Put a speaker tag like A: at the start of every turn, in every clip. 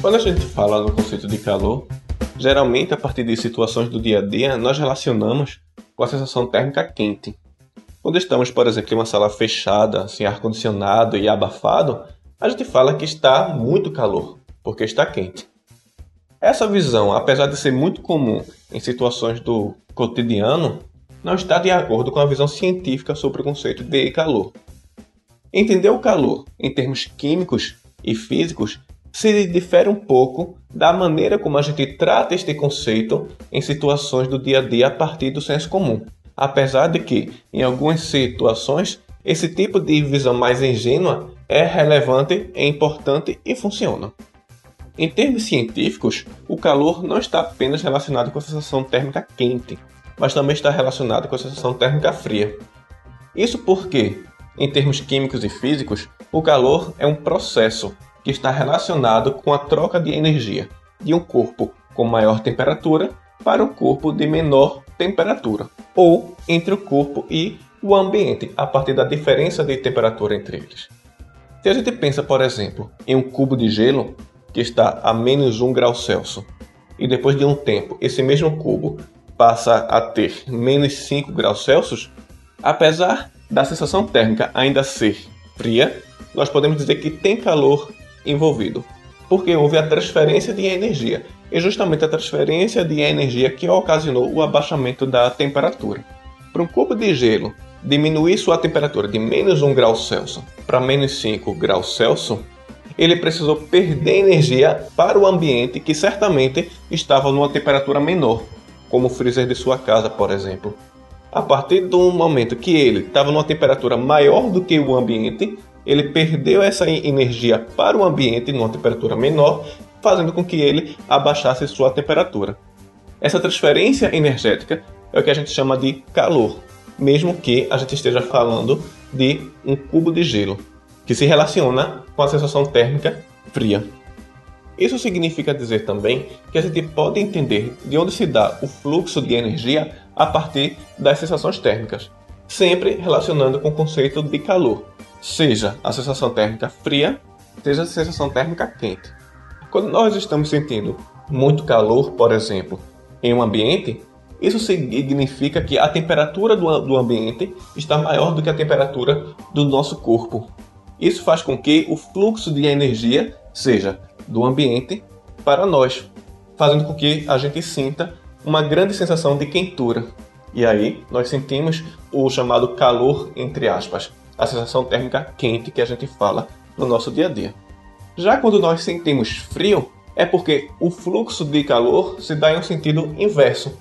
A: Quando a gente fala no conceito de calor, geralmente a partir de situações do dia a dia, nós relacionamos com a sensação térmica quente. Quando estamos, por exemplo, em uma sala fechada, sem ar-condicionado e abafado, a gente fala que está muito calor, porque está quente. Essa visão, apesar de ser muito comum em situações do cotidiano, não está de acordo com a visão científica sobre o conceito de calor. Entender o calor em termos químicos e físicos se difere um pouco da maneira como a gente trata este conceito em situações do dia a dia a partir do senso comum. Apesar de que, em algumas situações, esse tipo de visão mais ingênua é relevante, é importante e funciona. Em termos científicos, o calor não está apenas relacionado com a sensação térmica quente, mas também está relacionado com a sensação térmica fria. Isso porque, em termos químicos e físicos, o calor é um processo que está relacionado com a troca de energia de um corpo com maior temperatura para um corpo de menor temperatura, ou entre o corpo e o ambiente, a partir da diferença de temperatura entre eles. Se a gente pensa, por exemplo, em um cubo de gelo que está a menos 1 grau Celsius, e depois de um tempo esse mesmo cubo passa a ter menos 5 graus Celsius, apesar da sensação térmica ainda ser fria, nós podemos dizer que tem calor envolvido, porque houve a transferência de energia, e justamente a transferência de energia que ocasionou o abaixamento da temperatura. Para um cubo de gelo diminuir sua temperatura de menos 1 grau Celsius para menos 5 graus Celsius, ele precisou perder energia para o ambiente que certamente estava numa temperatura menor, como o freezer de sua casa, por exemplo. A partir do momento que ele estava numa temperatura maior do que o ambiente, ele perdeu essa energia para o ambiente numa temperatura menor, fazendo com que ele abaixasse sua temperatura. Essa transferência energética é o que a gente chama de calor, mesmo que a gente esteja falando de um cubo de gelo, que se relaciona com a sensação térmica fria. Isso significa dizer também que a gente pode entender de onde se dá o fluxo de energia a partir das sensações térmicas, sempre relacionando com o conceito de calor, seja a sensação térmica fria, seja a sensação térmica quente. Quando nós estamos sentindo muito calor, por exemplo, em um ambiente, isso significa que a temperatura do, ambiente está maior do que a temperatura do nosso corpo. Isso faz com que o fluxo de energia seja do ambiente para nós, fazendo com que a gente sinta uma grande sensação de quentura. E aí nós sentimos o chamado calor, entre aspas, a sensação térmica quente que a gente fala no nosso dia a dia. Já quando nós sentimos frio, é porque o fluxo de calor se dá em um sentido inverso.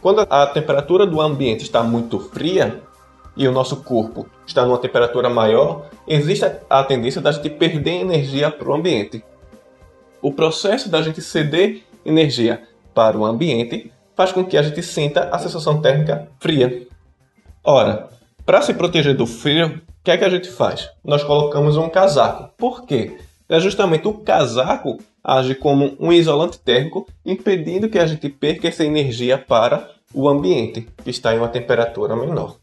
A: Quando a temperatura do ambiente está muito fria e o nosso corpo está numa temperatura maior, existe a tendência da gente perder energia para o ambiente. O processo da gente ceder energia para o ambiente faz com que a gente sinta a sensação térmica fria. Ora, para se proteger do frio, o que é que a gente faz? Nós colocamos um casaco. Por quê? É justamente o casaco age como um isolante térmico, impedindo que a gente perca essa energia para o ambiente, que está em uma temperatura menor.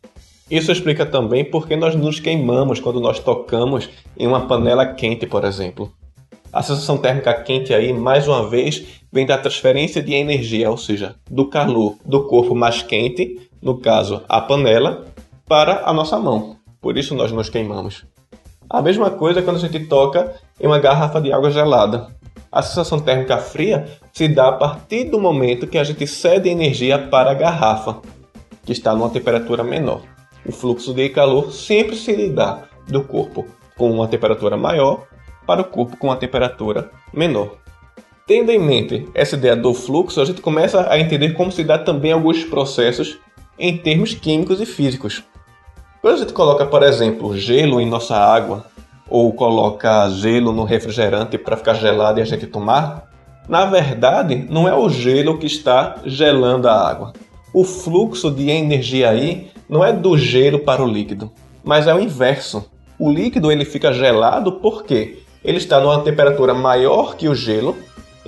A: Isso explica também porque nós nos queimamos quando nós tocamos em uma panela quente, por exemplo. A sensação térmica quente aí, mais uma vez, vem da transferência de energia, ou seja, do calor do corpo mais quente, no caso a panela, para a nossa mão. Por isso nós nos queimamos. A mesma coisa quando a gente toca em uma garrafa de água gelada. A sensação térmica fria se dá a partir do momento que a gente cede energia para a garrafa, que está numa temperatura menor. O fluxo de calor sempre se dá do corpo com uma temperatura maior para o corpo com uma temperatura menor. Tendo em mente essa ideia do fluxo, a gente começa a entender como se dá também alguns processos em termos químicos e físicos. Quando a gente coloca, por exemplo, gelo em nossa água, ou coloca gelo no refrigerante para ficar gelado e a gente tomar, na verdade não é o gelo que está gelando a água. O fluxo de energia aí não é do gelo para o líquido, mas é o inverso. O líquido ele fica gelado porque ele está numa temperatura maior que o gelo,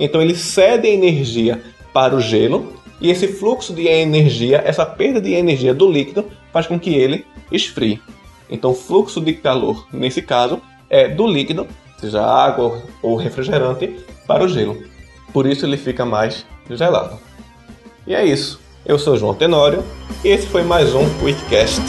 A: então ele cede energia para o gelo e esse fluxo de energia, essa perda de energia do líquido faz com que ele esfrie. Então, o fluxo de calor, nesse caso, é do líquido, seja água ou refrigerante, para o gelo. Por isso ele fica mais gelado. E é isso. Eu sou João Tenório e esse foi mais um Quickcast.